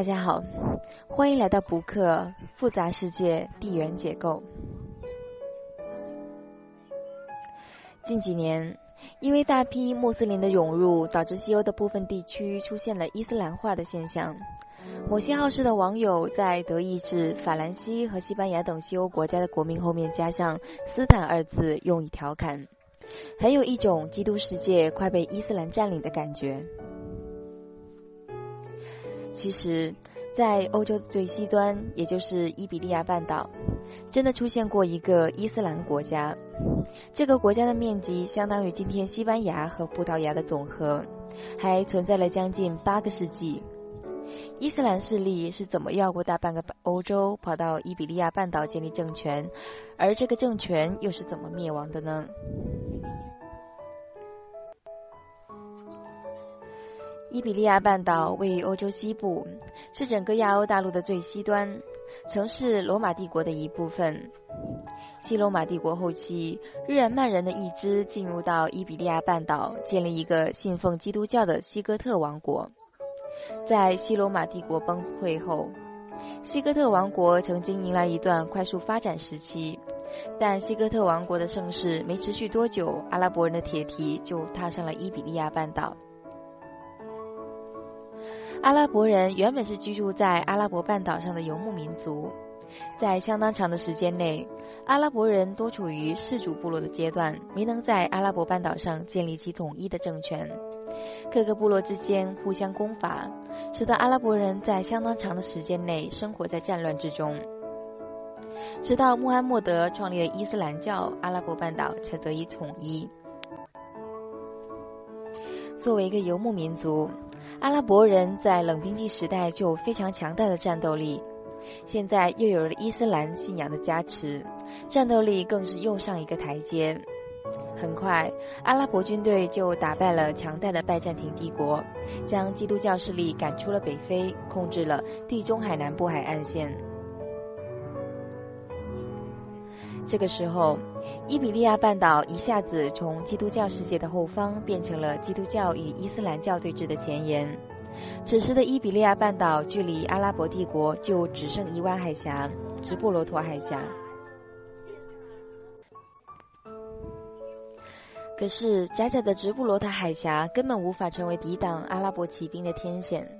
大家好，欢迎来到补课复杂世界地缘结构。近几年，因为大批穆斯林的涌入，导致西欧的部分地区出现了伊斯兰化的现象。某些好事的网友在德意志、法兰西和西班牙等西欧国家的国名后面加上“斯坦”二字，用以调侃，很有一种基督世界快被伊斯兰占领的感觉。其实，在欧洲最西端，也就是伊比利亚半岛，真的出现过一个伊斯兰国家。这个国家的面积相当于今天西班牙和葡萄牙的总和，还存在了将近八个世纪。伊斯兰势力是怎么绕过大半个欧洲，跑到伊比利亚半岛建立政权？而这个政权又是怎么灭亡的呢？伊比利亚半岛位于欧洲西部，是整个亚欧大陆的最西端，曾是罗马帝国的一部分。西罗马帝国后期，日耳曼人的一支进入到伊比利亚半岛，建立一个信奉基督教的西哥特王国。在西罗马帝国崩溃后，西哥特王国曾经迎来一段快速发展时期，但西哥特王国的盛世没持续多久，阿拉伯人的铁蹄就踏上了伊比利亚半岛。阿拉伯人原本是居住在阿拉伯半岛上的游牧民族，在相当长的时间内，阿拉伯人多处于氏族部落的阶段，没能在阿拉伯半岛上建立起统一的政权。各个部落之间互相攻伐，使得阿拉伯人在相当长的时间内生活在战乱之中。直到穆罕默德创立了伊斯兰教，阿拉伯半岛才得以统一。作为一个游牧民族。阿拉伯人在冷兵器时代就有非常强大的战斗力，现在又有了伊斯兰信仰的加持，战斗力更是又上一个台阶。很快，阿拉伯军队就打败了强大的拜占庭帝国，将基督教势力赶出了北非，控制了地中海南部海岸线。这个时候，伊比利亚半岛一下子从基督教世界的后方变成了基督教与伊斯兰教对峙的前沿。此时的伊比利亚半岛距离阿拉伯帝国就只剩一湾海峡——直布罗陀海峡。可是，狭窄的直布罗陀海峡根本无法成为抵挡阿拉伯骑兵的天险。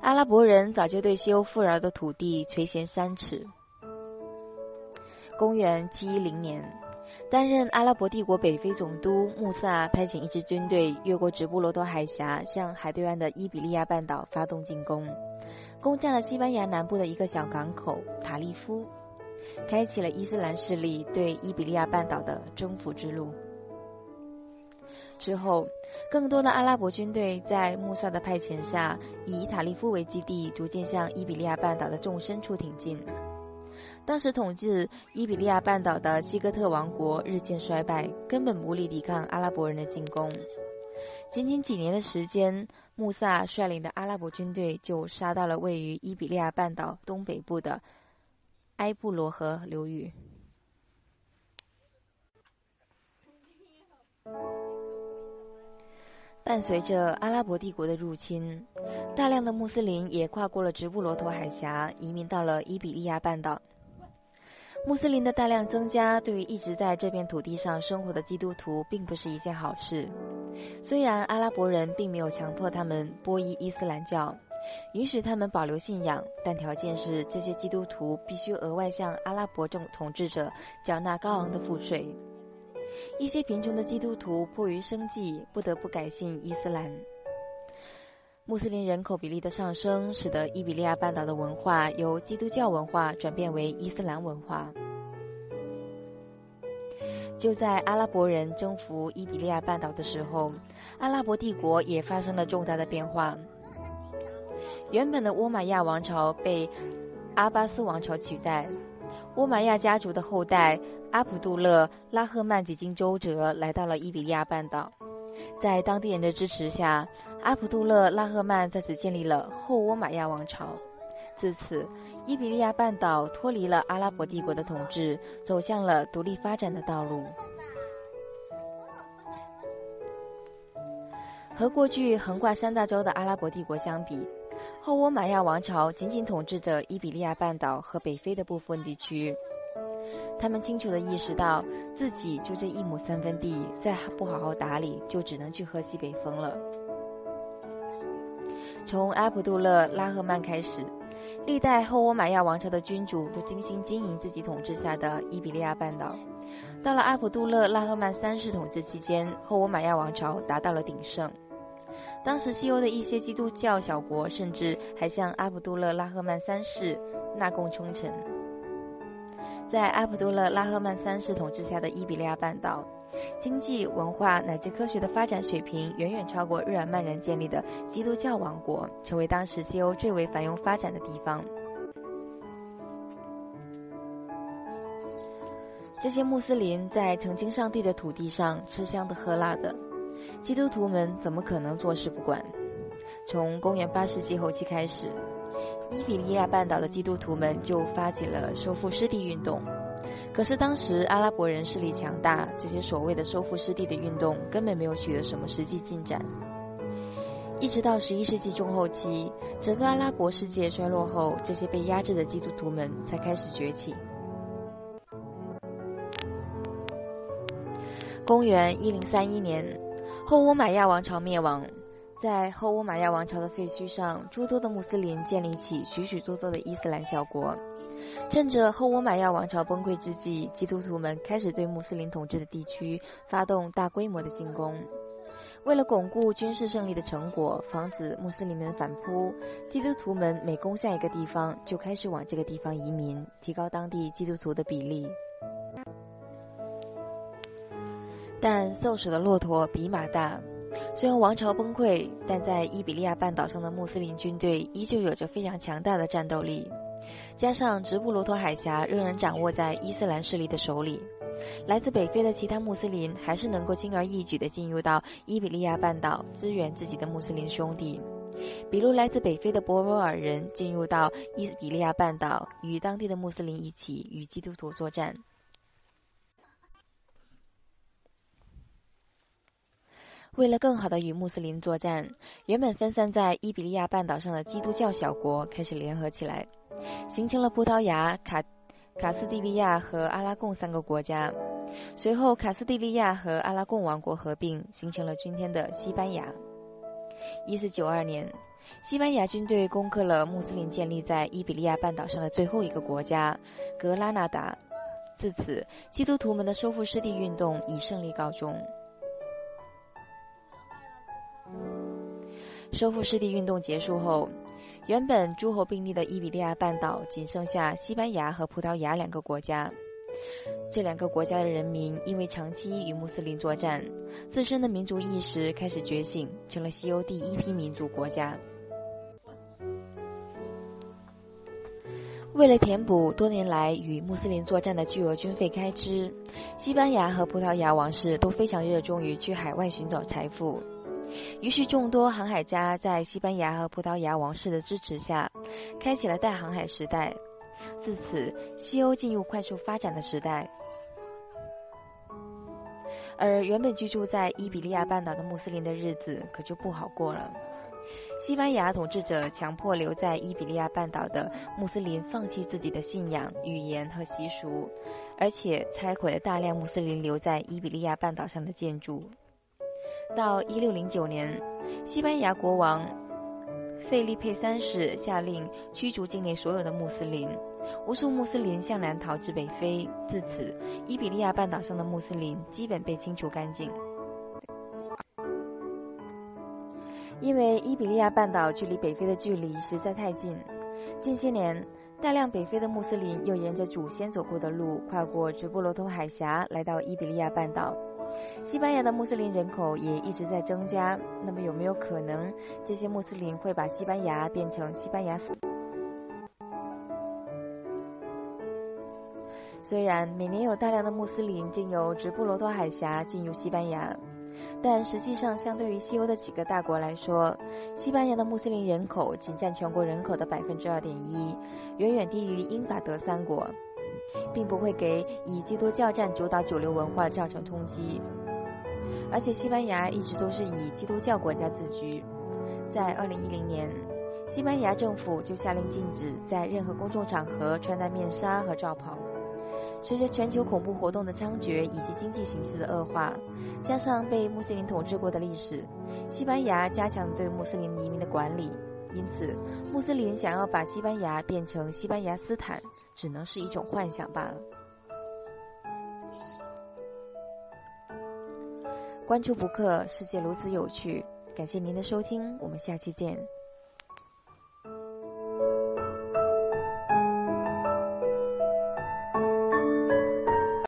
阿拉伯人早就对西欧富饶的土地垂涎三尺。公元七一零年，担任阿拉伯帝国北非总督穆萨派遣一支军队越过直布罗陀海峡，向海对岸的伊比利亚半岛发动进攻，攻占了西班牙南部的一个小港口塔利夫，开启了伊斯兰势力对伊比利亚半岛的征服之路。之后，更多的阿拉伯军队在穆萨的派遣下，以塔利夫为基地，逐渐向伊比利亚半岛的纵深处挺进。当时统治伊比利亚半岛的西哥特王国日渐衰败，根本无力抵抗阿拉伯人的进攻。仅仅几年的时间，穆萨率领的阿拉伯军队就杀到了位于伊比利亚半岛东北部的埃布罗河流域。伴随着阿拉伯帝国的入侵，大量的穆斯林也跨过了直布罗陀海峡，移民到了伊比利亚半岛。穆斯林的大量增加，对于一直在这片土地上生活的基督徒，并不是一件好事。虽然阿拉伯人并没有强迫他们皈依伊斯兰教，允许他们保留信仰，但条件是这些基督徒必须额外向阿拉伯政统治者缴纳高昂的赋税。一些贫穷的基督徒迫于生计，不得不改信伊斯兰。穆斯林人口比例的上升，使得伊比利亚半岛的文化由基督教文化转变为伊斯兰文化。就在阿拉伯人征服伊比利亚半岛的时候，阿拉伯帝国也发生了重大的变化。原本的倭马亚王朝被阿巴斯王朝取代，倭马亚家族的后代阿卜杜勒·拉赫曼几经周折来到了伊比利亚半岛，在当地人的支持下。阿卜杜勒拉赫曼在此建立了后倭马亚王朝，自此，伊比利亚半岛脱离了阿拉伯帝国的统治，走向了独立发展的道路。和过去横跨三大洲的阿拉伯帝国相比，后倭马亚王朝仅仅统治着伊比利亚半岛和北非的部分地区。他们清楚地意识到自己就这一亩三分地，再不好好打理，就只能去喝西北风了。从阿卜杜勒拉赫曼开始，历代后倭马亚王朝的君主都精心经营自己统治下的伊比利亚半岛。到了阿卜杜勒拉赫曼三世统治期间，后倭马亚王朝达到了鼎盛。当时西欧的一些基督教小国甚至还向阿卜杜勒拉赫曼三世纳贡称臣。在阿卜杜勒拉赫曼三世统治下的伊比利亚半岛，经济、文化乃至科学的发展水平远远超过日耳曼人建立的基督教王国，成为当时西欧最为繁荣发展的地方。这些穆斯林在曾经上帝的土地上吃香的喝辣的，基督徒们怎么可能坐视不管？从公元八世纪后期开始，伊比利亚半岛的基督徒们就发起了收复失地运动。可是当时阿拉伯人势力强大，这些所谓的收复失地的运动根本没有取得什么实际进展。一直到十一世纪中后期，整个阿拉伯世界衰落后，这些被压制的基督徒们才开始崛起。公元一零三一年，后倭马亚王朝灭亡，在后乌马亚王朝的废墟上，诸多的穆斯林建立起许许多多的伊斯兰小国。趁着后乌马亚王朝崩溃之际，基督徒们开始对穆斯林统治的地区发动大规模的进攻。为了巩固军事胜利的成果，防止穆斯林们反扑，基督徒们每攻下一个地方，就开始往这个地方移民，提高当地基督徒的比例。但瘦死的骆驼比马大。虽然王朝崩溃，但在伊比利亚半岛上的穆斯林军队依旧有着非常强大的战斗力。加上直布罗陀海峡仍然掌握在伊斯兰势力的手里，来自北非的其他穆斯林还是能够轻而易举地进入到伊比利亚半岛支援自己的穆斯林兄弟。比如，来自北非的博罗尔人进入到伊比利亚半岛，与当地的穆斯林一起与基督徒作战。为了更好地与穆斯林作战，原本分散在伊比利亚半岛上的基督教小国开始联合起来，形成了葡萄牙、卡卡斯蒂利亚和阿拉贡三个国家。随后，卡斯蒂利亚和阿拉贡王国合并，形成了今天的西班牙。一四九二年，西班牙军队攻克了穆斯林建立在伊比利亚半岛上的最后一个国家——格拉纳达。自此，基督徒们的收复失地运动以胜利告终。收复失地运动结束后，原本诸侯并立的伊比利亚半岛仅剩下西班牙和葡萄牙两个国家。这两个国家的人民因为长期与穆斯林作战，自身的民族意识开始觉醒，成了西欧第一批民族国家。为了填补多年来与穆斯林作战的巨额军费开支，西班牙和葡萄牙王室都非常热衷于去海外寻找财富。于是，众多航海家在西班牙和葡萄牙王室的支持下，开启了大航海时代。自此，西欧进入快速发展的时代。而原本居住在伊比利亚半岛的穆斯林的日子可就不好过了。西班牙统治者强迫留在伊比利亚半岛的穆斯林放弃自己的信仰、语言和习俗，而且拆毁了大量穆斯林留在伊比利亚半岛上的建筑。到一六零九年，西班牙国王费利佩三世下令驱逐境内所有的穆斯林，无数穆斯林向南逃至北非。自此，伊比利亚半岛上的穆斯林基本被清除干净。因为伊比利亚半岛距离北非的距离实在太近，近些年，大量北非的穆斯林又沿着祖先走过的路，跨过直布罗陀海峡，来到伊比利亚半岛。西班牙的穆斯林人口也一直在增加，那么有没有可能这些穆斯林会把西班牙变成西班牙？虽然每年有大量的穆斯林经由直布罗陀海峡进入西班牙，但实际上相对于西欧的几个大国来说，西班牙的穆斯林人口仅占全国人口的百分之二点一，远远低于英法德三国。并不会给以基督教占主导主流文化造成冲击，而且西班牙一直都是以基督教国家自居。在2010年，西班牙政府就下令禁止在任何公众场合穿戴面纱和罩袍。随着全球恐怖活动的猖獗以及经济形势的恶化，加上被穆斯林统治过的历史，西班牙加强对穆斯林移民的管理。因此，穆斯林想要把西班牙变成西班牙斯坦，只能是一种幻想罢了。关注不克，世界如此有趣。感谢您的收听，我们下期见。